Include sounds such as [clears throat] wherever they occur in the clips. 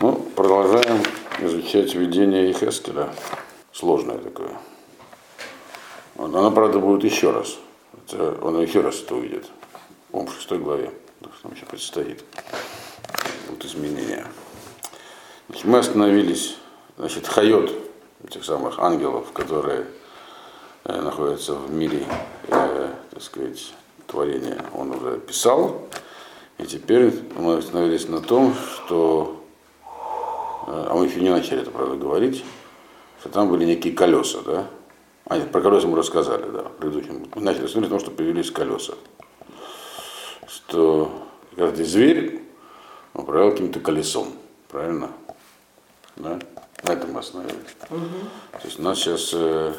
Ну, продолжаем изучать видение Ехескеля. Сложное такое. Вот, Оно, правда, будет еще раз. Это, он еще раз это увидит. Он в шестой главе. Что Там еще предстоит. Будут изменения. Значит, мы остановились, значит, Хайот, этих самых ангелов, которые э, находятся в мире, э, так сказать, творения, он уже писал. И теперь мы остановились на том, что, а мы еще не начали это, правда, говорить, что там были некие колеса, да? А, нет, про колеса мы рассказали, да, в предыдущем. Мы начали смотреть, потому что появились колеса. Что каждый зверь управлял каким-то колесом, правильно? Да? На этом мы остановились. То есть у нас сейчас э,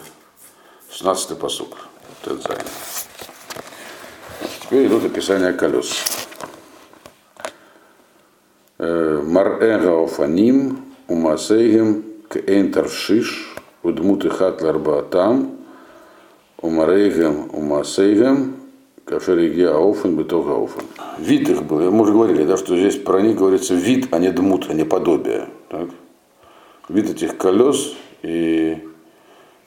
16-й посук. Вот это занято. Теперь идут описания колес. Марэга офаним, умасейгем, кэйн таршиш, удмуты хатлар баатам, умарейгем, умасейгем, каферигия ауфен, бетога ауфен. Вид их был, мы уже говорили, да, что здесь про них говорится вид, а не дмут, а не подобие. Так? Вид этих колес и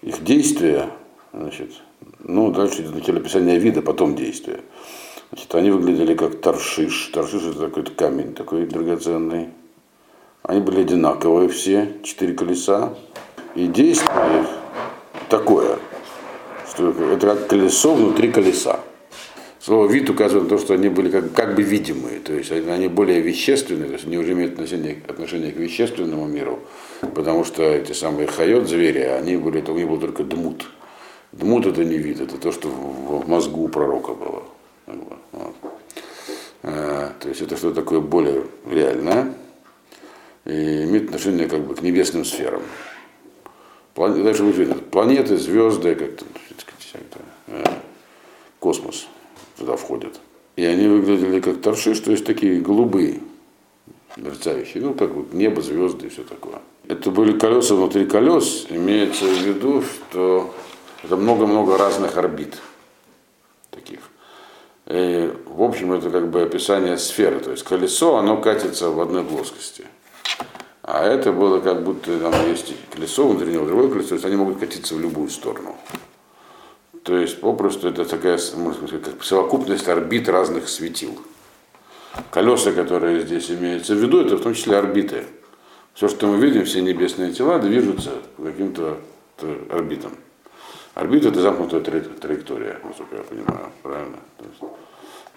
их действия, значит, ну, дальше идет начало описания вида, потом действия. Значит, они выглядели как торшиш. Торшиш это такой камень такой драгоценный. Они были одинаковые все, четыре колеса. И действие такое, что это как колесо внутри колеса. Слово вид указывает на то, что они были как, как бы видимые, то есть они более вещественные, то есть они уже имеют отношение, отношение к вещественному миру, потому что эти самые хайот, звери, они были, у них был только дмут. Дмут это не вид, это то, что в мозгу у пророка было. А, то есть это что-то такое более реальное и имеет отношение как бы к небесным сферам. План... Дальше будет видно, планеты, звезды, как-то, э, космос туда входят. И они выглядели как торшиш, то есть такие голубые, мерцающие, ну, как вот небо, звезды и все такое. Это были колеса внутри колес, имеется в виду, что это много-много разных орбит таких. И, в общем, это как бы описание сферы, то есть колесо, оно катится в одной плоскости. А это было как будто там есть колесо, внутри него другое колесо, то есть они могут катиться в любую сторону. То есть попросту это такая, можно сказать, как совокупность орбит разных светил. Колеса, которые здесь имеются в виду, это в том числе орбиты. Все, что мы видим, все небесные тела движутся по каким-то орбитам. Орбита это замкнутая траектория, насколько я понимаю, правильно?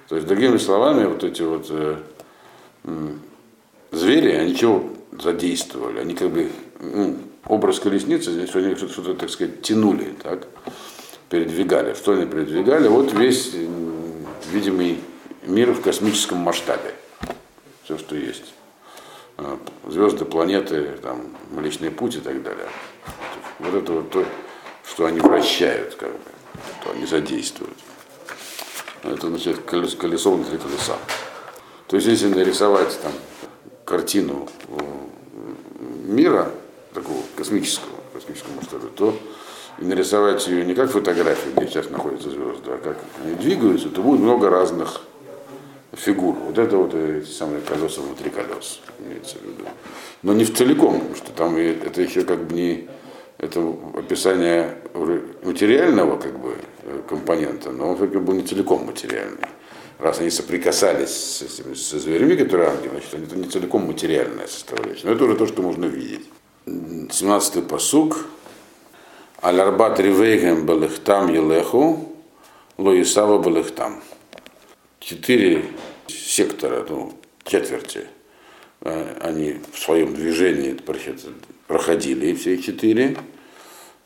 То есть, другими словами, вот эти вот э, звери, они чего задействовали? Они как бы ну, образ колесницы, здесь они что-то, что так сказать, тянули, так? передвигали. Что они передвигали? Вот весь видимый мир в космическом масштабе. Все, что есть. А, звезды, планеты, там, Млечный путь и так далее. Вот это вот то, что они вращают, как бы, что они задействуют. Это значит колесо, колесо внутри колеса. То есть, если нарисовать там картину мира, такого космического, космического масштаба, то и нарисовать ее не как фотографию, где сейчас находятся звезды, а как они двигаются, то будет много разных фигур. Вот это вот эти самые колеса внутри колес, имеется в виду. Но не в целиком, потому что там это еще как бы не это описание материального как бы компонента, но он как бы не целиком материальный. Раз они соприкасались с этими, со зверями, которые ангелы, значит, это не целиком материальная составляющая. Но это уже то, что можно видеть. 17-й посуг. Алярбат ривейгем балыхтам елеху, лоисава балыхтам. Четыре сектора, ну, четверти, они в своем движении проходили все четыре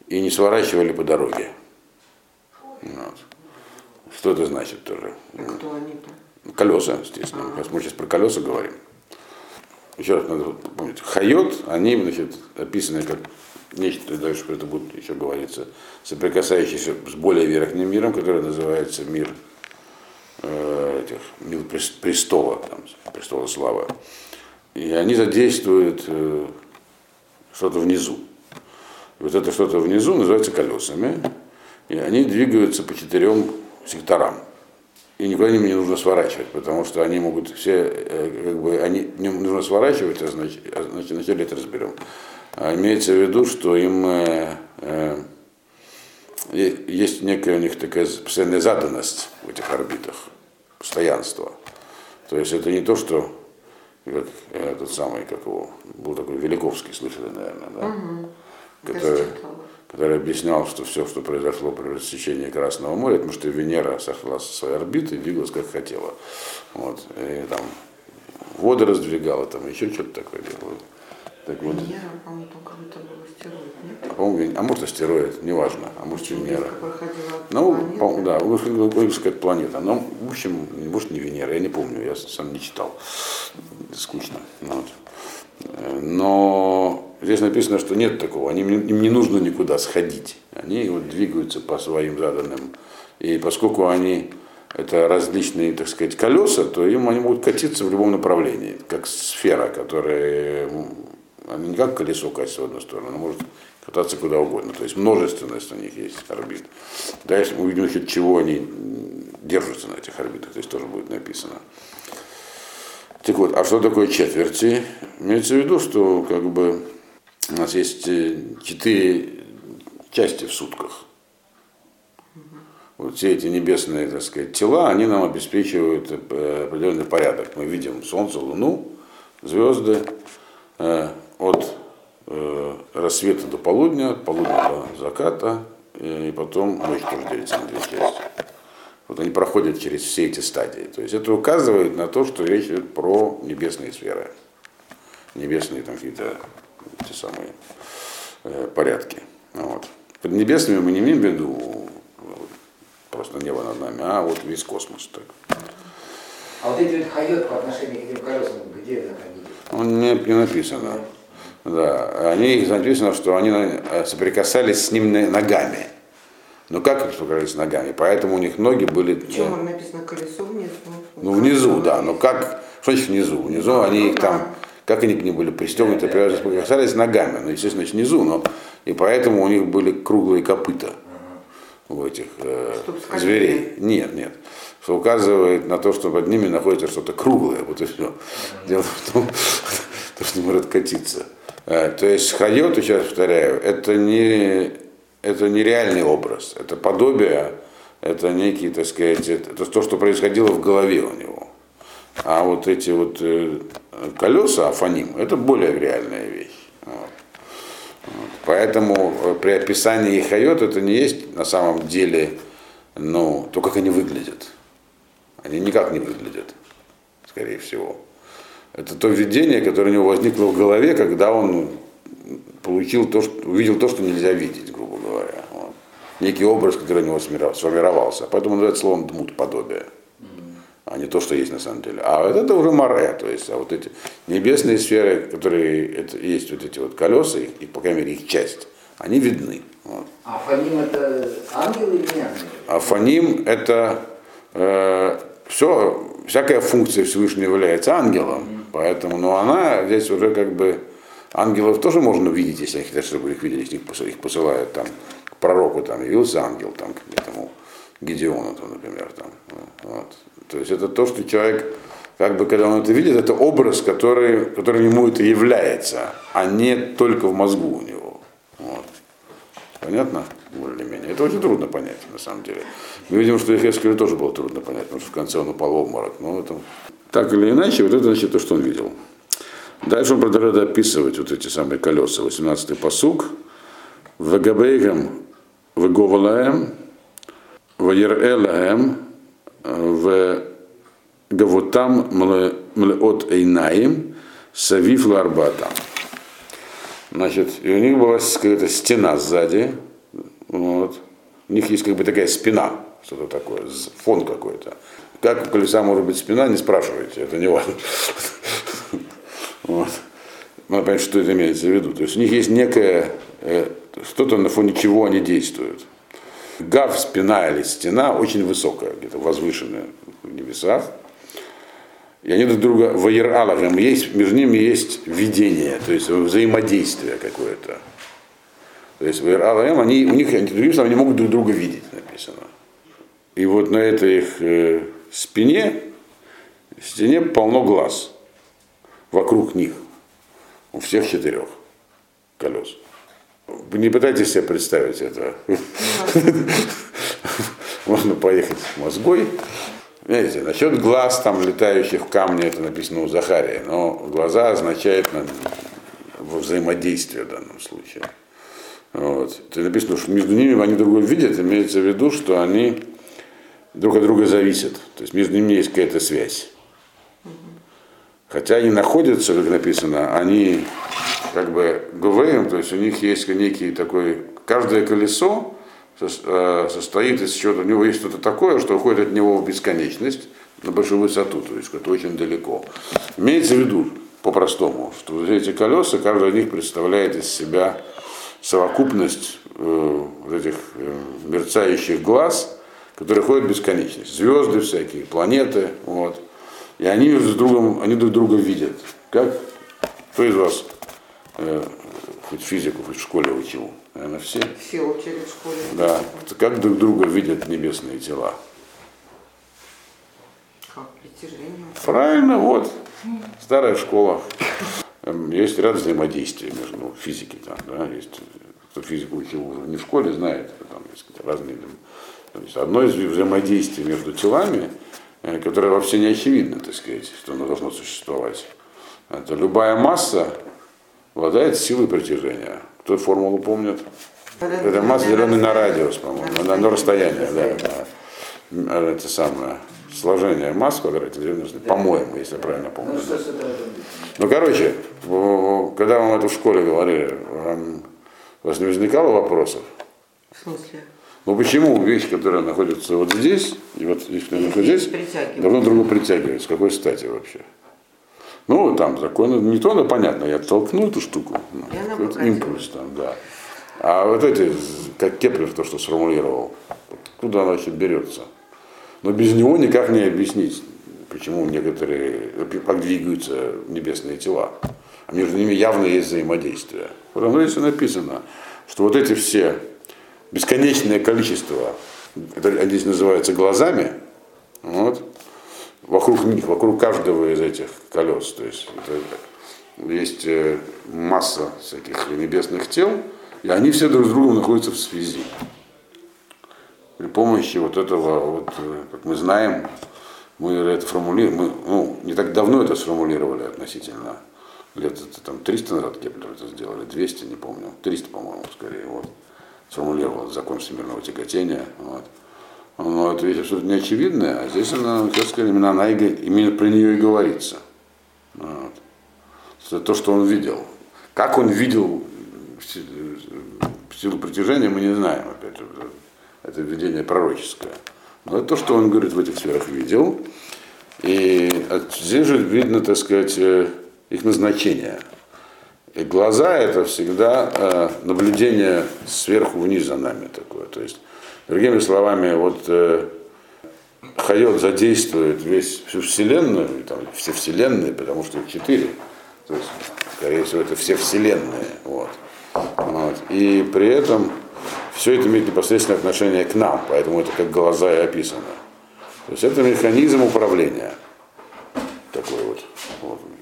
и не сворачивали по дороге. Вот. Что это значит тоже? А кто они-то? Колеса, естественно. Мы сейчас про колеса говорим. Еще раз надо помнить. Хайот, они значит, описаны как нечто, дальше это будет еще говориться, соприкасающиеся с более верхним миром, который называется мир э, этих, мир престола, там, престола славы. И они задействуют э, что-то внизу. Вот это что-то внизу называется колесами, и они двигаются по четырем секторам. и никуда им не нужно сворачивать, потому что они могут все, э, как бы, они не нужно сворачивать, а а значит вначале это разберем. А имеется в виду, что им э, э, есть некая у них такая постоянная заданность в этих орбитах, постоянство. То есть это не то, что как э, тот самый, как его, был такой Великовский, слышали, наверное, да? Угу. Который, который объяснял, что все, что произошло при рассечении Красного моря, потому что Венера сошла со своей орбиты и двигалась как хотела. Вот. И там воды раздвигала, там еще что-то такое делала. Так вот. Венера, по-моему, только это был астероид, нет? А, по-моему, а может астероид, неважно, а может Венера. Близко проходила Ну, по- да, логическая планета. Но, в общем, может не Венера, я не помню, я сам не читал. Скучно. Ну, вот. Но здесь написано, что нет такого. Они, им не нужно никуда сходить. Они вот двигаются по своим заданным. И поскольку они это различные, так сказать, колеса, то им они могут катиться в любом направлении, как сфера, которая она не как колесо катится в одну сторону, она может кататься куда угодно. То есть множественность у них есть орбит. Дальше мы увидим, от чего они держатся на этих орбитах, здесь тоже будет написано. Так вот, а что такое четверти? Имеется в виду, что как бы у нас есть э, четыре части в сутках. Вот все эти небесные, так сказать, тела, они нам обеспечивают э, определенный порядок. Мы видим Солнце, Луну, звезды э, от э, рассвета до полудня, от полудня до заката, и потом ночь тоже делится на две части. Вот они проходят через все эти стадии. То есть это указывает на то, что речь идет про небесные сферы. Небесные там какие-то те самые э, порядки. Вот. Под небесными мы не имеем в виду просто небо над нами, а вот весь космос. Так. А вот эти вот хайот по отношению к этим колесам, где находились? Он не, не написано. Да, они написано, что они э, соприкасались с ним ногами. Ну как их соприкасались ногами? Поэтому у них ноги были. Причем э, написано колесо внизу. Ну, внизу, да. Но как, что значит внизу? Внизу они их там, как они к ним были пристегнуты, касались ногами, ну, естественно, значит, внизу, но и поэтому у них были круглые копыта у этих э, зверей. Нет, нет. Что указывает на то, что под ними находится что-то круглое, вот и все. Дело в том, [laughs] то, что может катиться. Э, То есть хайот, сейчас повторяю, это не, это не реальный образ, это подобие, это некий, так сказать, это то, что происходило в голове у него. А вот эти вот э, колеса, афоним, это более реальная вещь. Вот. Поэтому э, при описании хайот это не есть на самом деле, ну, то, как они выглядят. Они никак не выглядят, скорее всего. Это то видение, которое у него возникло в голове, когда он получил то, что, увидел то, что нельзя видеть, грубо говоря. Вот. Некий образ, который у него сформиров- сформировался. Поэтому называется словом дмут подобие а не то, что есть на самом деле. А вот это уже море, то есть, а вот эти небесные сферы, которые это, есть вот эти вот колеса, и, по крайней мере, их часть, они видны. Вот. А Фаним это ангел или не ангел? А фоним это все, всякая функция Всевышнего является ангелом, поэтому, но она здесь уже как бы ангелов тоже можно увидеть, если они хотят, чтобы их видели, если их посылают, там к пророку, там явился ангел, там к этому Гедеону, там, например, там, вот. То есть это то, что человек, как бы, когда он это видит, это образ, который, который ему это является, а не только в мозгу у него. Вот. Понятно? Более-менее. Это очень трудно понять, на самом деле. Мы видим, что Ехескелю тоже было трудно понять, потому что в конце он упал в обморок. Но это... Так или иначе, вот это значит то, что он видел. Дальше он продолжает описывать вот эти самые колеса. 18-й посук. Вегабейгам веговалаем, ваерэлаем, в гавутам млеот эйнаим, савив ларбатам. Значит, и у них была какая-то стена сзади. Вот. У них есть как бы такая спина, что-то такое, фон какой-то. Как у колеса может быть спина, не спрашивайте, это не важно. Вот. Надо понять, что это имеется в виду. То есть у них есть некое, э, что-то на фоне чего они действуют. Гав, спина или стена очень высокая, где-то возвышенная в небесах. И они друг друга ваераловым, есть, между ними есть видение, то есть взаимодействие какое-то. То есть ваераловым, они, у них, другим словом, они могут друг друга видеть, написано. И вот на это их э, спине, в стене полно глаз вокруг них, у всех четырех колес. Вы не пытайтесь себе представить это. Можно поехать мозгой. Видите, насчет глаз, там, летающих в камне, это написано у Захария, но глаза означает взаимодействие в данном случае. Вот. Это написано, что между ними они друг друга видят, имеется в виду, что они друг от друга зависят. То есть между ними есть какая-то связь. Хотя они находятся, как написано, они как бы ГВМ, то есть у них есть некий такой, каждое колесо э, состоит из чего-то, у него есть что-то такое, что уходит от него в бесконечность, на большую высоту, то есть это очень далеко. Имеется в виду, по-простому, что эти колеса, каждый из них представляет из себя совокупность э, этих э, мерцающих глаз, которые ходят в бесконечность. Звезды всякие, планеты, вот. И они друг другом, они друг друга видят. Как кто из вас э, хоть физику, хоть в школе учил? Наверное, все? Все учили в школе. Да. Как друг друга видят небесные тела? Как притяжение. Правильно, вот. Старая школа. Эм, Есть ряд взаимодействий между ну, физики там, да, есть кто физику учил уже не в школе, знает, там есть разные. То есть одно из взаимодействий между телами, э, которое вообще не очевидно, так сказать, что оно должно существовать. Это любая масса обладает силой притяжения. Кто формулу помнит? Это масса, деленная на радиус, по-моему, на, на расстояние, да, да. Это самое сложение масс в квадрате, по-моему, если я правильно помню. Ну? Ну, короче, когда вам это в школе говорили, вам, у вас не возникало вопросов? В смысле? Ну почему вещь, которая находится вот здесь, и вот вещь, которая находится здесь, давно друга притягивает? С какой стати вообще? Ну, там законы не то, но понятно, я толкну эту штуку, ну, импульс там, да. А вот эти, как Кеплер то, что сформулировал, куда она вообще берется? Но без него никак не объяснить, почему некоторые, как двигаются небесные тела. А между ними явно есть взаимодействие. Потому что здесь написано, что вот эти все бесконечное количество, это здесь называется глазами, вот, вокруг них, вокруг каждого из этих колес. То есть это, есть э, масса всяких небесных тел, и они все друг с другом находятся в связи. При помощи вот этого, вот, э, как мы знаем, мы это формулируем, ну, не так давно это сформулировали относительно, лет это, там 300 назад Кеплер это сделали, 200, не помню, 300, по-моему, скорее, вот, сформулировал закон всемирного тяготения, вот. Но это вещь абсолютно неочевидная, а здесь она, как сказать, именно, она именно про нее и говорится. Вот. Это то, что он видел. Как он видел си- силу притяжения, мы не знаем, опять же, это видение пророческое. Но это то, что он говорит в этих сферах видел. И здесь же видно, так сказать, э, их назначение. И глаза это всегда э, наблюдение сверху вниз за нами такое. То есть, другими словами, вот э, Хайот задействует весь, всю Вселенную, и там, все Вселенные, потому что их четыре. То есть, скорее всего, это все Вселенные. Вот. Вот. И при этом все это имеет непосредственное отношение к нам, поэтому это как глаза и описано. То есть это механизм управления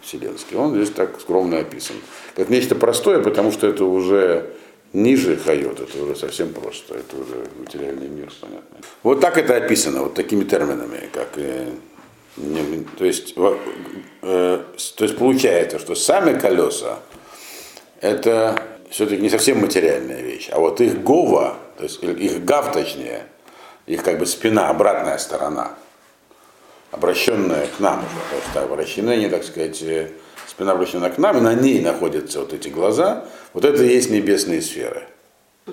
вселенский. Он здесь так скромно описан. Как нечто простое, потому что это уже ниже хайот, это уже совсем просто, это уже материальный мир, понятно. Вот так это описано, вот такими терминами, как э, не- то есть, э, то есть получается, что сами колеса это все-таки не совсем материальная вещь, а вот их гова, то есть их гав точнее, их как бы спина, обратная сторона, обращенная к нам уже, потому что обращены они, так сказать, э, спина обращена к нам, и на ней находятся вот эти глаза, вот это и есть небесные сферы.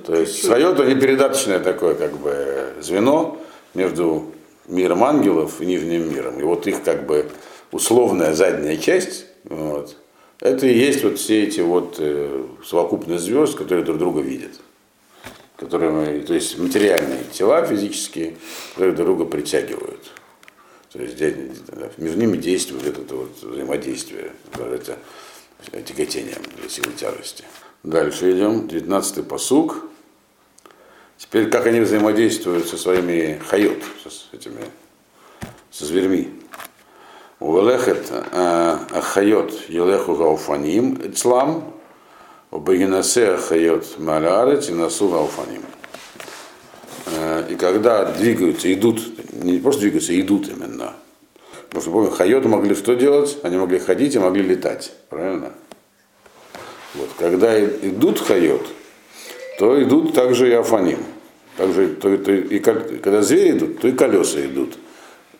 То есть свое то не передаточное такое как бы звено между миром ангелов и нижним миром. И вот их как бы условная задняя часть, вот, это и есть вот все эти вот э, совокупность звезд, которые друг друга видят. Которые, то есть материальные тела физические, которые друг друга притягивают. То есть между ними действует это вот взаимодействие, это тяготением для силы тяжести. Дальше идем, 19-й посук. Теперь как они взаимодействуют со своими хайот, с этими со зверьми. Увелехет ахайот елеху гауфаним ицлам, убагинасе ахайот малярец и насу гауфаним. Э, И когда двигаются, идут, не просто двигаются, идут именно. Потому что, помню, хайоты могли что делать? Они могли ходить и могли летать. Правильно? Вот, когда идут хайот, то идут также и афаним. Также, то, то и, когда звери идут, то и колеса идут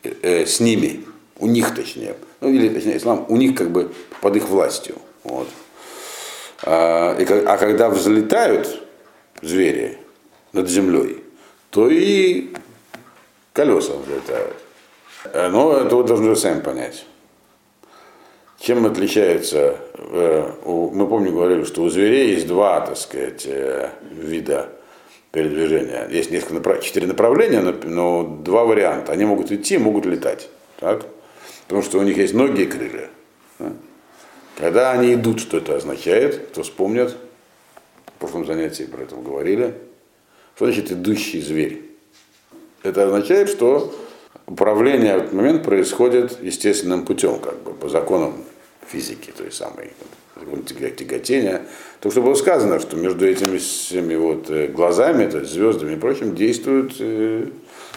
э, э, с ними, у них точнее. Ну или точнее, ислам, у них как бы под их властью. Вот. А, и, а когда взлетают звери над землей, то и колеса взлетают. Э, Но это вот должны вы сами понять. Чем отличается, э, мы помню говорили, что у зверей есть два, так сказать, э, вида передвижения. Есть несколько четыре направления, но, два варианта. Они могут идти, могут летать. Так? Потому что у них есть ноги и крылья. да. Когда они идут, что это означает? Кто вспомнит? В прошлом занятии про это говорили. Что значит идущий зверь? Это означает, что управление в этот момент происходит естественным путем, как бы по законам физики, той самой тяготения. То, что было сказано, что между этими всеми вот э, глазами, то есть звездами и прочим, действуют э,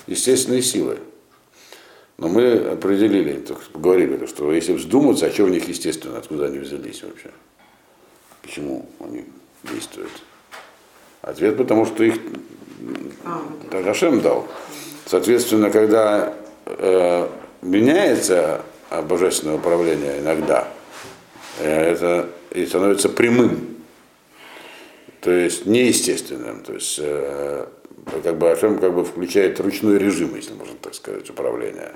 естественные силы. Но мы определили, поговорили, что если вздуматься, а что в них естественно, откуда они взялись вообще? Почему они действуют? Ответ, потому что их А, Хашем дал. Соответственно, когда э, меняется божественное управление иногда, э, это и становится прямым, то есть неестественным. То есть э, как бы Хашем как бы включает ручной режим, если можно так сказать, управления.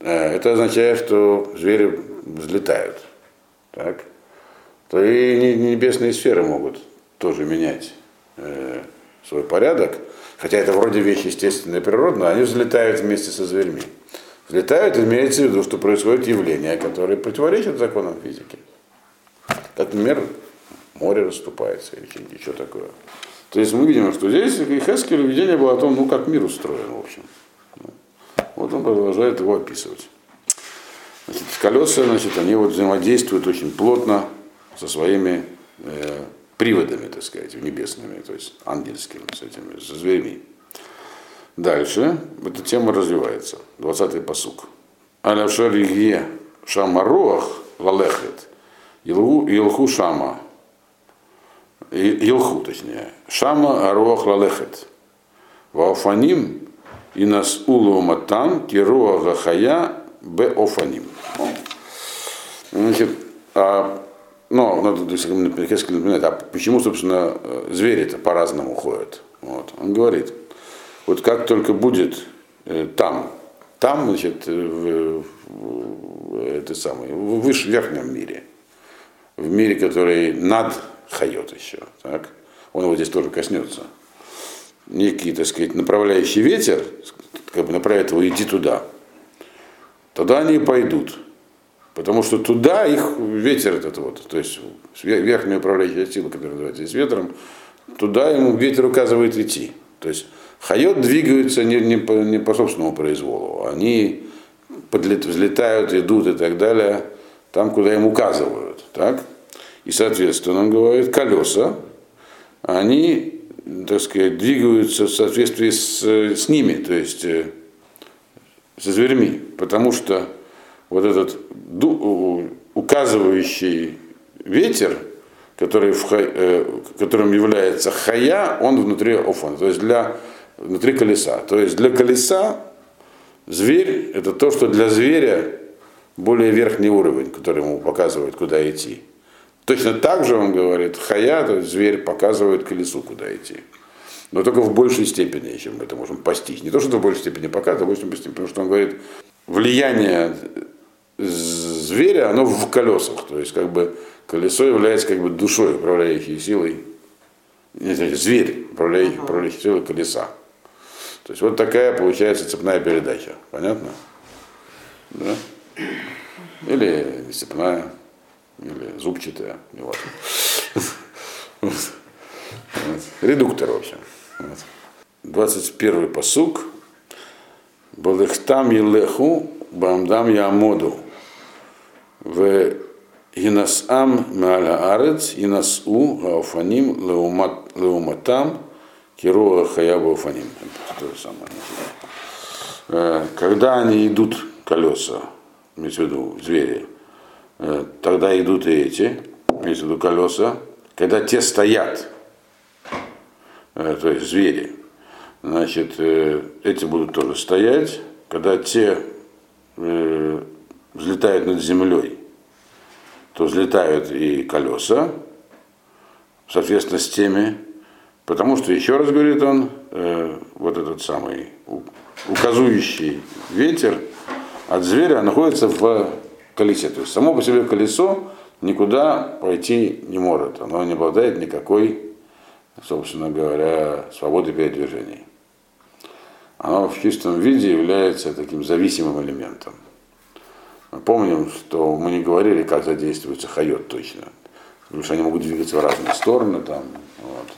Э, это означает, что звери взлетают. Так? То и не- небесные сферы могут тоже менять э, свой порядок, хотя это вроде вещь естественная и природная, они взлетают вместе со зверьми. Взлетают, имеется в виду, что происходят явления, которые противоречат законам физики. Как, например, море расступается или еще такое. То есть мы видим, что здесь Хескель видение было о том, ну как мир устроен, в общем. Вот он продолжает его описывать. Значит, колеса, значит, они вот взаимодействуют очень плотно со своими э, приводами, так сказать, небесными, то есть ангельскими, с этими, со зверьми. Дальше эта тема развивается. 20-й посук. Аля шаригье шамаруах лалехет. Илху, шама. Илху, точнее. Шама аруах лалехет. Ваофаним и нас улуматан кируа гахая бе офаним. Значит, а, ну, надо несколько напоминать, а почему, собственно, э, звери-то по-разному ходят? Вот. Он говорит, вот как только будет э, там, там, значит, э, в, в- это самое, в выше, верхнем мире, в мире, который над Хайот еще, так, он его здесь тоже коснется, некий, так сказать, направляющий ветер, как бы направит его идти туда, тогда они пойдут. Потому что туда их ветер этот вот, то есть верхняя управляющая сила, которая называется здесь ветром, туда ему ветер указывает идти. То есть хайот двигаются не, не, по, не по собственному произволу, они подлет, взлетают, идут и так далее, там, куда им указывают. Так? И, соответственно, он говорит, колеса, они, так сказать, двигаются в соответствии с, с ними, то есть э, со зверьми, потому что вот этот указывающий ветер, который в, э, которым является хая, он внутри офана, то есть для, внутри колеса. То есть для колеса зверь это то, что для зверя более верхний уровень, который ему показывает, куда идти. Точно так же он говорит, хая, то есть зверь показывает колесу, куда идти. Но только в большей степени, чем мы это можем постичь. Не то, что в большей степени показывает, а в большей степени, потому что он говорит, влияние зверя, оно в колесах. То есть, как бы, колесо является как бы душой, управляющей силой. Не знаю, зверь, управляющий, управляющей силой колеса. То есть, вот такая получается цепная передача. Понятно? Да? Или цепная, или зубчатая, не важно. Редуктор, в общем. Вот. 21 посук. Балыхтам елеху, бамдам ямоду. В Инасам Маля Арец, Инасу, Гауфаним, Леуматам, Кируа Хаяба Уфаним. То же самое. Э, Когда они идут колеса, имеется в виду звери, э, тогда идут и эти, имеется в виду колеса. Когда те стоят, э, то есть звери, значит, эти будут тоже стоять. Когда те взлетают над землей, то взлетают и колеса, соответственно, с теми, потому что, еще раз говорит он, э, вот этот самый указующий ветер от зверя находится в колесе. То есть само по себе колесо никуда пойти не может. Оно не обладает никакой, собственно говоря, свободы передвижений. Оно в чистом виде является таким зависимым элементом. Помним, что мы не говорили, как задействуется хайот точно. Потому что они могут двигаться в разные стороны, там, вот,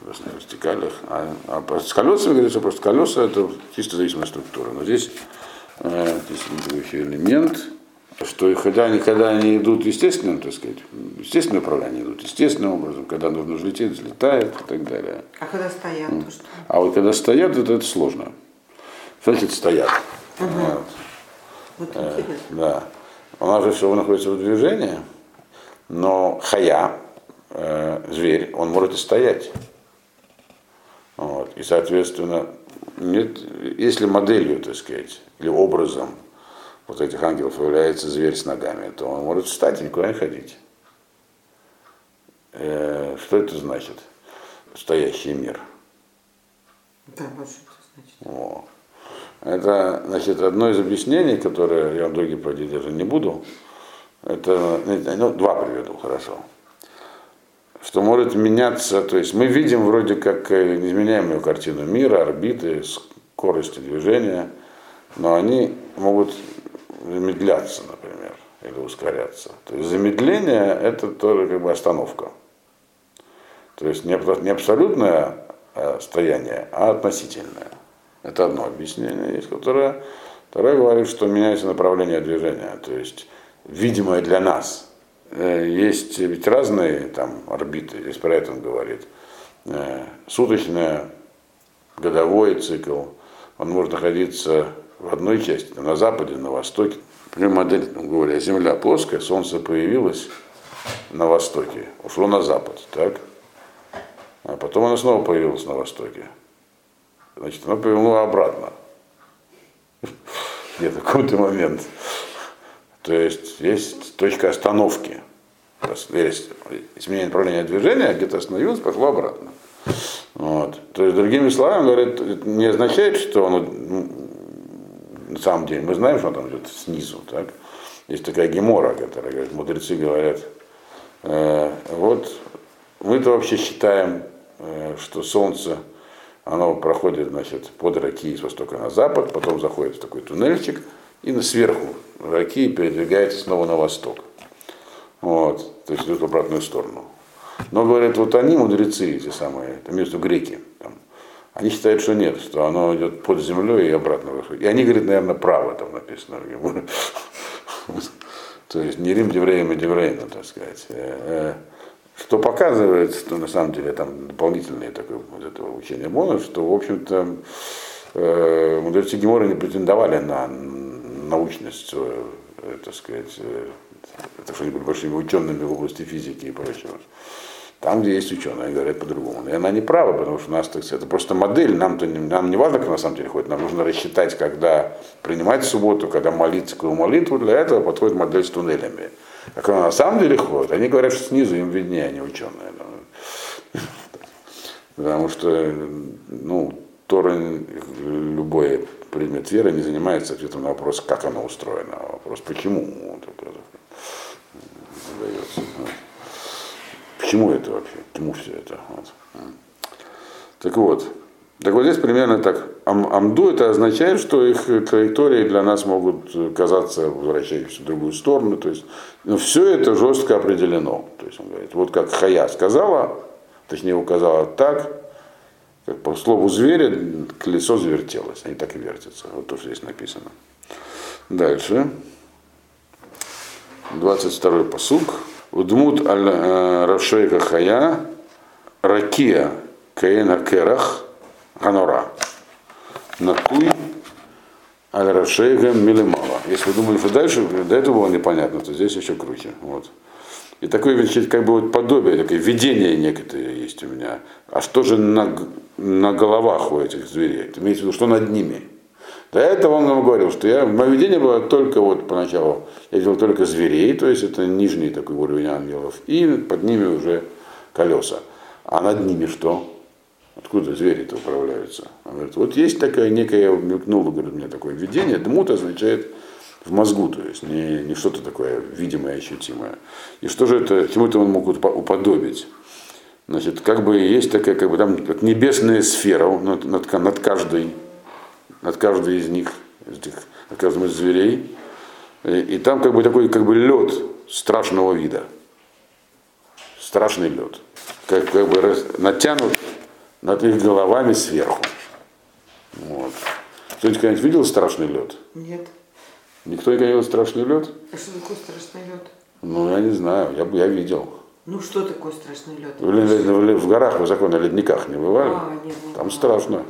в разных вертикалях. А, а с колесами говорится, просто колеса это чисто зависимая структура. Но здесь, э, еще элемент, что когда они, когда они идут естественным, так сказать, естественное управление идут естественным образом, когда нужно взлететь, взлетают и так далее. А когда стоят, то что? А вот когда стоят, это, это сложно. Значит, стоят. Угу. Вот. Вот Э, да. У нас же все находится в движении, но хая, э, зверь, он может и стоять. Вот. И, соответственно, нет, если моделью, так сказать, или образом вот этих ангелов является зверь с ногами, то он может встать и никуда не ходить. Э, что это значит? Стоящий мир. Да, вот что это значит. Во. Это, значит, одно из объяснений, которое я в другие проводить даже не буду. Это, ну, два приведу, хорошо. Что может меняться, то есть мы видим вроде как э, неизменяемую картину мира, орбиты, скорости движения, но они могут замедляться, например, или ускоряться. То есть замедление это тоже как бы остановка. То есть не не абсолютное э, стояние, а относительное. Это одно объяснение есть, которое второе говорит, что меняется направление движения, то есть видимое для нас. Э, Есть ведь разные там орбиты, здесь про это он говорит. Э, Суточная, годовой цикл, он может находиться в одной части, на западе, на востоке. Например, модель, говоря, Земля плоская, Солнце появилось на востоке, ушло на запад, так? А потом оно снова появилось на востоке. Значит, оно повернуло обратно. Где-то какой-то момент. То есть есть точка остановки. Есть изменение направления движения, где-то остановилось, пошло обратно. Вот. То есть, другими словами, говорят, это не означает, что оно ну, на самом деле, мы знаем, что оно там идет снизу. Так? Есть такая гемора, которая говорит, мудрецы говорят, э, вот мы-то вообще считаем, э, что Солнце, оно проходит, значит, под Раки с востока на запад, потом заходит в такой туннельчик, и на сверху Раки передвигается снова на восток. Вот, то есть идет в обратную сторону. Но говорят, вот они, мудрецы, эти самые, там между греки, там, они считают, что нет, что оно идет под землей и обратно выходит. И они говорят, наверное, право там написано. [laughs] То есть не Рим Девреем и Девреем, так сказать. Что показывает, что на самом деле там дополнительное такое вот этого учения Бона, что, в общем-то, э, мудрецы Гемора не претендовали на научность, э, так сказать, э, это что они были большими учеными в области физики и прочего. Там, где есть ученые, говорят по-другому. И она не права, потому что у нас, так это просто модель, нам, -то не, нам не важно, как на самом деле ходит, нам нужно рассчитать, когда принимать субботу, когда молиться какую молитву, для этого подходит модель с туннелями. Как она на самом деле ходит, они говорят, что снизу им виднее, они ученые. Потому что, ну, Тора, любой предмет веры не занимается ответом на вопрос, как оно устроено, а вопрос, почему. Задается. Почему это вообще? К чему все это? Вот. Так вот. Так вот здесь примерно так. Ам, амду это означает, что их траектории для нас могут казаться возвращающимися в другую сторону. То есть, но все это жестко определено. То есть он говорит, вот как Хая сказала, точнее указала так, Как по слову зверя, колесо завертелось. Они так и вертятся. Вот то, что здесь написано. Дальше. 22-й посук. Удмут аль э, Хая Ракия Каена Керах Ганора. Накуй аль Рашейка Милимала. Если вы думали, что дальше, до этого было непонятно, то здесь еще круче. Вот. И такое как бы вот подобие, такое видение некоторые есть у меня. А что же на, на головах у этих зверей? Это имеется в виду, что над ними? До этого он нам говорил, что я, мое видение было только вот поначалу, я видел только зверей, то есть это нижний такой уровень ангелов, и под ними уже колеса. А над ними что? Откуда звери-то управляются? Он говорит, вот есть такая некая, я мелькнул, говорит, у меня такое видение, дмут означает в мозгу, то есть не, не что-то такое видимое, ощутимое. И что же это, чему-то он мог уподобить? Значит, как бы есть такая, как бы там как небесная сфера над, над, над каждой над каждой из них, над каждым из зверей. И, и там как бы такой как бы лед страшного вида. Страшный лед. Как, как бы раз, натянут над их головами сверху. Вот. Кто-нибудь когда-нибудь видел страшный лед? Нет. Никто не видел страшный лед? А что такое страшный лед? Ну, я не знаю, я, я видел. Ну что такое страшный лед? В, в, в горах высоко на ледниках не бывали? А, нет, не Там страшно.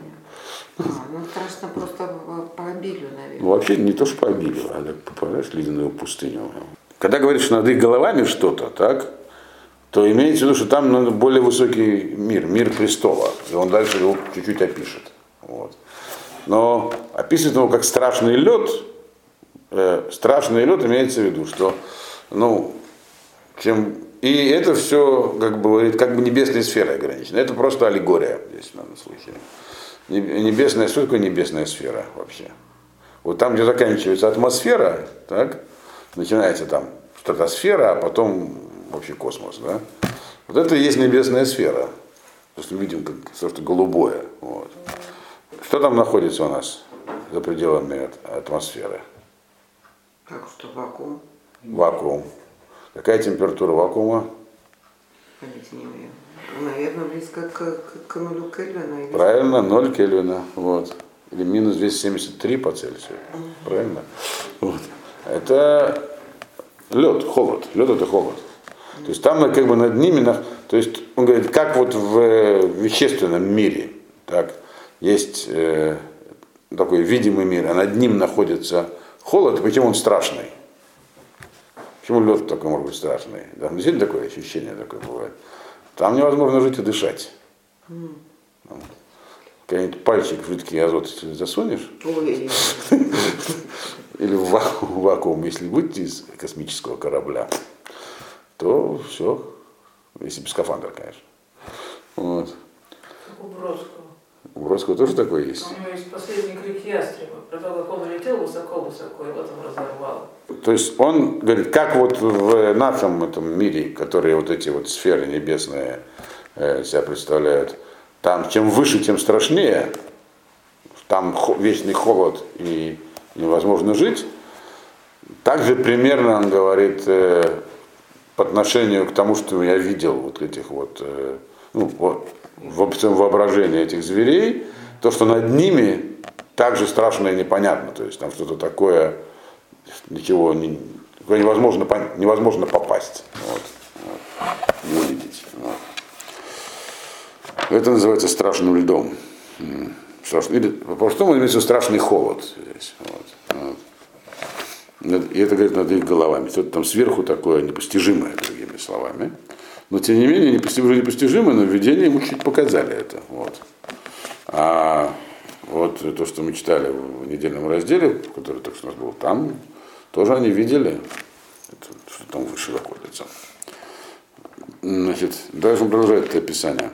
А, ну страшно просто по- обилию, наверное. Ну, вообще не то, что по обилию, а попадаешь в ледяную пустыню. Когда говоришь, над их головами что-то, так, то имеется в виду, что там ну, более высокий мир, мир престола. И он дальше его чуть-чуть опишет. Вот. Но описывает его как страшный лед. Э, страшный лед имеется в виду, что ну, чем и это все, как бы как бы небесной сферой ограничено. Это просто аллегория здесь в данном случае. Не- Небесная, что такое небесная сфера вообще? Вот там, где заканчивается атмосфера, так, начинается там стратосфера, а потом вообще космос, да? Вот это и есть небесная сфера. То есть мы видим как что-то голубое. Вот. Что там находится у нас за пределами атмосферы? Как что, вакуум? Вакуум. Какая температура вакуума? Понятия не имею. Наверное, близко к, к, к нулю Кельвина. Правильно, 0 Кельвина. Вот. Или минус 273 по Цельсию. Правильно? Вот. Это лед, холод. Лед это холод. То есть там как бы над ними, то есть он говорит, как вот в э, вещественном мире, так, есть э, такой видимый мир, а над ним находится холод, и почему он страшный? Почему лед такой может быть страшный? Да, ну, действительно такое ощущение такое бывает. Там невозможно жить и дышать. Какой-нибудь пальчик в жидкий азот если засунешь, [laughs] или в в вакуум, если выйти из космического корабля, то все, если без скафандра, конечно. Вот. Как у Бродского. У Бродского тоже такое есть. У него есть последний крик ястреба, про то, как он летел высоко-высоко, и вот он разорвал. То есть он говорит, как вот в нашем этом мире, которые вот эти вот сферы небесные э, себя представляют, там чем выше, тем страшнее, там вечный холод и невозможно жить. Также примерно он говорит э, по отношению к тому, что я видел вот этих вот, э, ну, вот в общем воображении этих зверей, то, что над ними также страшно и непонятно. То есть там что-то такое, ничего не, невозможно, невозможно попасть. Вот, вот, увидеть. Вот. Это называется страшным льдом. Страшный, или по-простому имеется страшный холод здесь. Вот, И это говорит над их головами. Что-то там сверху такое непостижимое, другими словами. Но тем не менее, непостижимо, уже непостижимо, но в видении ему чуть показали это. Вот. А вот то, что мы читали в недельном разделе, который только что у нас был, там тоже они видели, это, что там выше находится. Значит, дальше продолжает это описание.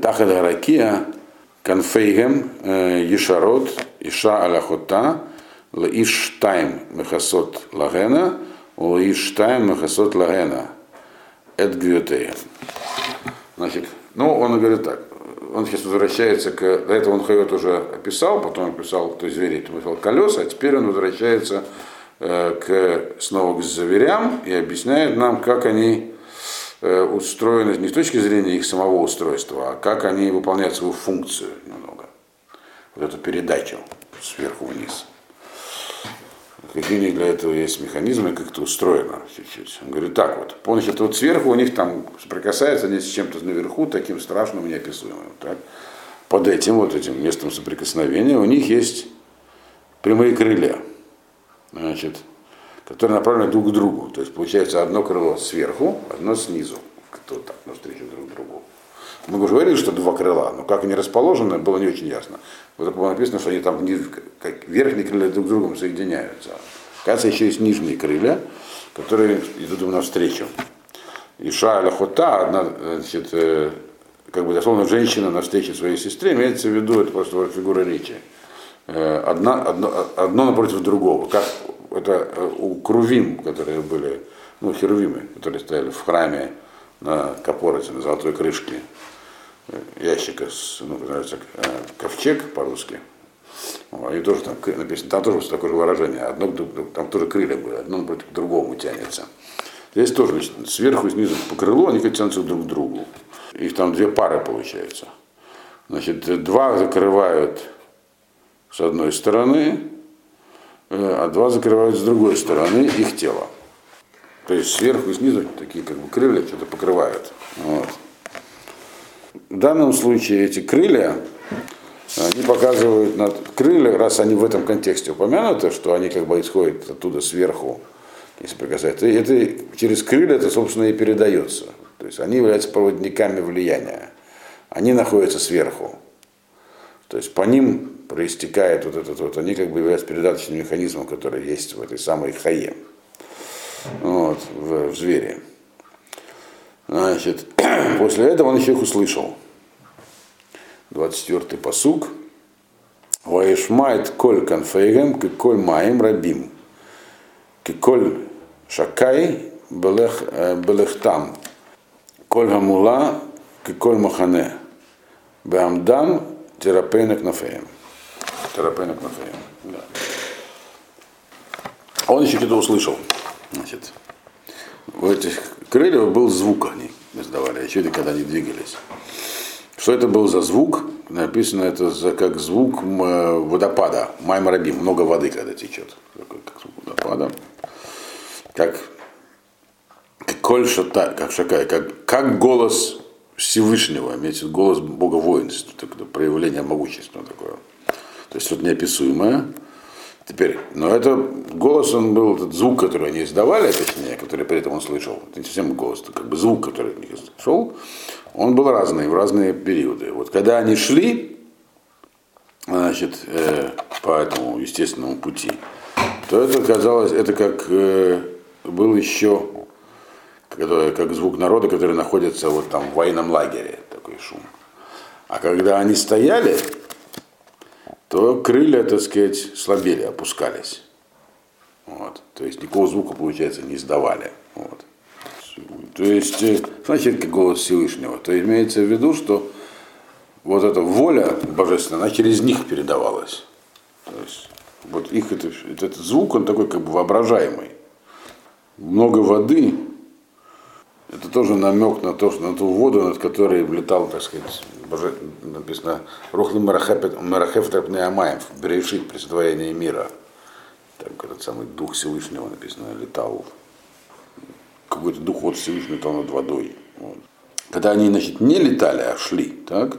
Тахада ракия конфейгем э, ешарот иша аляхота лаиш тайм мехасот лагена лаиш тайм мехасот лагена эт гвютеем. Значит, ну, он говорит так, он сейчас возвращается к, до этого он Хайот уже описал, потом описал, то есть зверей, потом описал колеса, а теперь он возвращается э, к, снова к зверям и объясняет нам, как они, э, устроены не с точки зрения их самого устройства, а как они выполняют свою функцию немного. Вот эту передачу сверху вниз. Какие для этого есть механизмы, как это устроено чуть-чуть. Он говорит, так вот, помните, это вот сверху у них там соприкасается они с чем-то наверху, таким страшным, неописуемым. Так? Под этим вот этим местом соприкосновения у них есть прямые крылья, значит, которые направлены друг к другу. То есть получается одно крыло сверху, одно снизу, кто так навстречу друг другу. Мы уже говорили, что два крыла, но как они расположены, было не очень ясно. Вот было написано, что они там как верхние крылья друг с другом соединяются. Кажется, еще есть нижние крылья, которые идут им навстречу. И Шаля Хота, одна, значит, э, как бы дословно женщина навстречу своей сестре, имеется в виду, это просто фигура речи. Э, одна, одно, одно напротив другого. Как это э, у Крувим, которые были, ну, херувимы, которые стояли в храме на Капороте, на золотой крышке ящика, с, ну, называется, ковчег по-русски. И тоже там написано, там тоже такое же выражение, одно, там тоже крылья были, одно напротив другому тянется. Здесь тоже значит, сверху и снизу по крылу они тянутся друг к другу. Их там две пары получается. Значит, два закрывают с одной стороны, э, а два закрывают с другой стороны их тело. То есть сверху и снизу такие как бы крылья что-то покрывают. Вот. В данном случае эти крылья, они показывают над крылья, раз они в этом контексте упомянуты, что они как бы исходят оттуда сверху, если прикасается, это через крылья это, собственно, и передается. То есть они являются проводниками влияния. Они находятся сверху. То есть по ним проистекает вот этот вот, они как бы являются передаточным механизмом, который есть в этой самой хае, вот, в, в звере. Значит, [clears throat] после этого он еще их услышал. 24-й посук. Ваишмайт коль конфейгем, коль маем рабим. Коль шакай белехтам. Коль гамула, коль махане. Беамдам терапейна кнафеем. Терапейна кнафеем. Да. Он еще что-то услышал. Значит, у этих крыльев был звук, они издавали, еще это когда они двигались. Что это был за звук? Написано это за, как звук водопада. Маймараби, много воды, когда течет. Такой, как звук водопада. Как, как шата, как шакай, как, как голос Всевышнего, имеется голос Бога воинства, проявление могущества такое. То есть что-то неописуемое. Теперь, но это голос, он был, этот звук, который они издавали, точнее, который при этом он слышал, это не совсем голос, это как бы звук, который от них шел, он был разный в разные периоды. Вот когда они шли, значит, э, по этому естественному пути, то это казалось, это как э, был еще который, как звук народа, который находится вот там в военном лагере, такой шум. А когда они стояли, то крылья, так сказать, слабели, опускались. Вот. То есть никакого звука, получается, не издавали. Вот. То есть, э, значит, как голос Всевышнего. То имеется в виду, что вот эта воля божественная, она через них передавалась. То есть, вот их это, этот звук, он такой как бы воображаемый. Много воды, это тоже намек на то, что на ту воду, над которой летал, так сказать, боже, написано, Рухли Марахеф Амаев, Берешит, присвоение мира. Так этот самый дух Всевышнего написано, летал. Какой-то дух от Всевышнего летал над водой. Вот. Когда они, значит, не летали, а шли, так?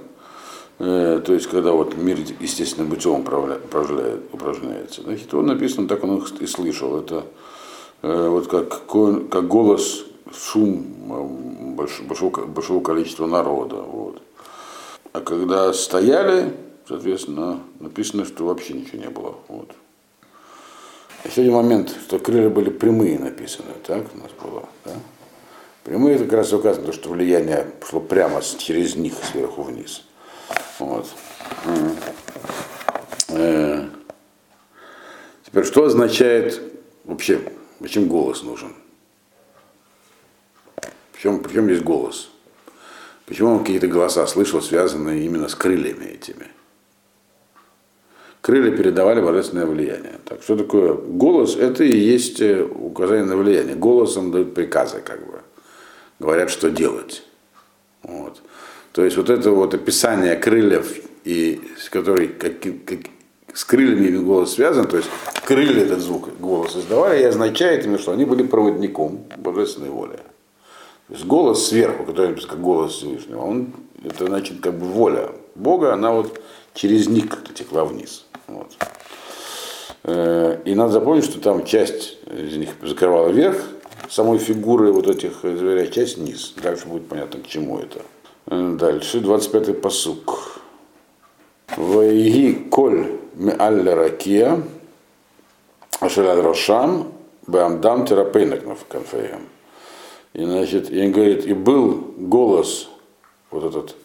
Э, то есть, когда вот мир естественным путем упражняет, упражняется, значит, он написано, так он их и слышал. Это э, вот как, как голос шум э, большого, большого количества народа. Вот. А когда стояли, соответственно, написано, что вообще ничего не было. Вот. Еще один момент, что крылья были прямые написаны, так у нас было. Да? Прямые как раз указано, что влияние шло прямо через них сверху вниз. Вот. Э, теперь, что означает вообще, зачем голос нужен? Причем, причем есть голос. Почему он какие-то голоса слышал, связанные именно с крыльями этими? Крылья передавали божественное влияние. Так, что такое голос? Это и есть э, указание на влияние. Голосом дают приказы, как бы. говорят, что делать. Вот. То есть вот это вот описание крыльев, и, с которой как, как, с крыльями голос связан, то есть крылья этот звук голос издавали, и означает именно, что они были проводником божественной воли. То есть голос сверху, который как голос Всевышнего, он, это значит как бы воля Бога, она вот через них как-то текла вниз. Вот. Э, и надо запомнить, что там часть из них закрывала верх, самой фигуры вот этих зверей, часть низ. Дальше будет понятно, к чему это. Э, дальше, 25-й посук. Ваиги коль меалля ракия, ашеляд рошам, бамдам терапейнак конфеем. И, значит, и он говорит, и был голос, вот этот,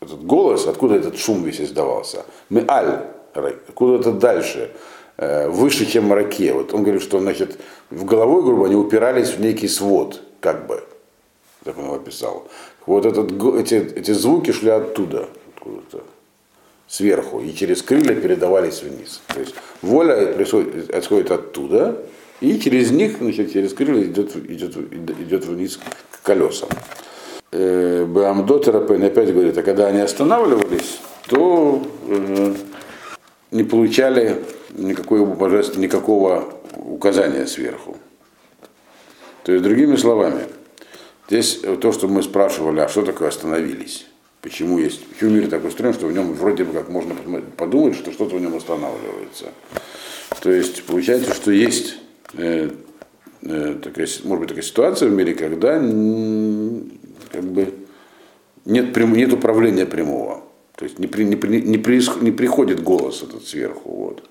этот голос, откуда этот шум весь издавался? Меаль, откуда-то дальше, э, выше, чем раке. Вот он говорит, что значит, в головой, грубо, они упирались в некий свод, как бы, так он его описал. Вот этот, эти, эти звуки шли оттуда, откуда-то, сверху, и через крылья передавались вниз. То есть воля происходит, отходит оттуда, и через них, значит, через крылья идет, идет, идет вниз к колесам. Э, Бамдо Терапен опять говорит, а когда они останавливались, то э, не получали никакой божества, никакого указания сверху. То есть, другими словами, здесь то, что мы спрашивали, а что такое остановились? Почему есть, почему мир так устроен, что в нем вроде бы как можно подумать, что что-то в нем останавливается. То есть получается, что есть э, э, такая, может быть такая ситуация в мире, когда как бы нет, нет управления прямого. То есть не, при, не, при, не, при, не приходит голос этот сверху. Вот.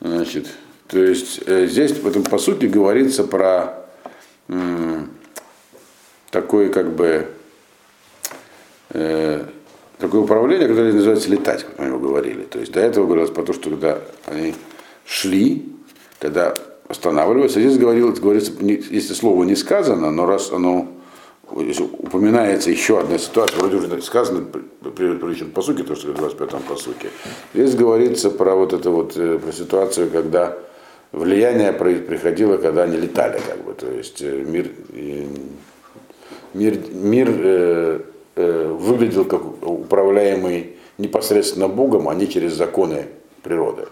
Значит, то есть э, здесь в этом по сути говорится про м, такое как бы э, такое управление, которое называется летать, как мы его говорили. То есть до этого говорилось про то, что когда они шли, когда останавливались, а здесь говорилось, говорится, если слово не сказано, но раз оно упоминается еще одна ситуация, вроде уже сказано при предыдущем посуке, то, что в 25-м посуке. Здесь говорится про вот это вот, э, про ситуацию, когда влияние приходило, когда они летали, как бы, то есть э, мир, мир, мир э, э, выглядел как управляемый непосредственно Богом, а не через законы природы.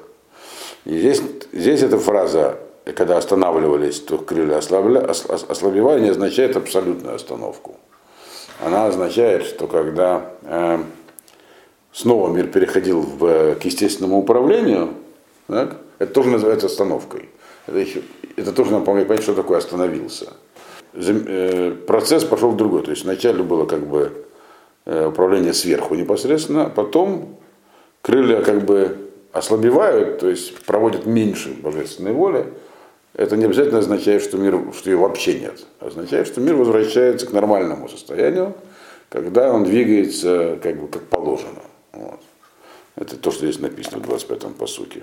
И здесь, здесь эта фраза когда останавливались, то крылья ослабевали, не означает абсолютную остановку. Она означает, что когда э, снова мир переходил в, к естественному управлению, так, это тоже называется остановкой. Это, еще, это тоже нам помогает понять, что такое остановился. Э, процесс пошел в другой. То есть вначале было как бы э, управление сверху непосредственно, а потом крылья как бы ослабевают, то есть проводят меньше божественной воли, это не обязательно означает, что, мир, что его вообще нет. Означает, что мир возвращается к нормальному состоянию, когда он двигается как бы как положено. Вот. Это то, что здесь написано в 25-м посуке.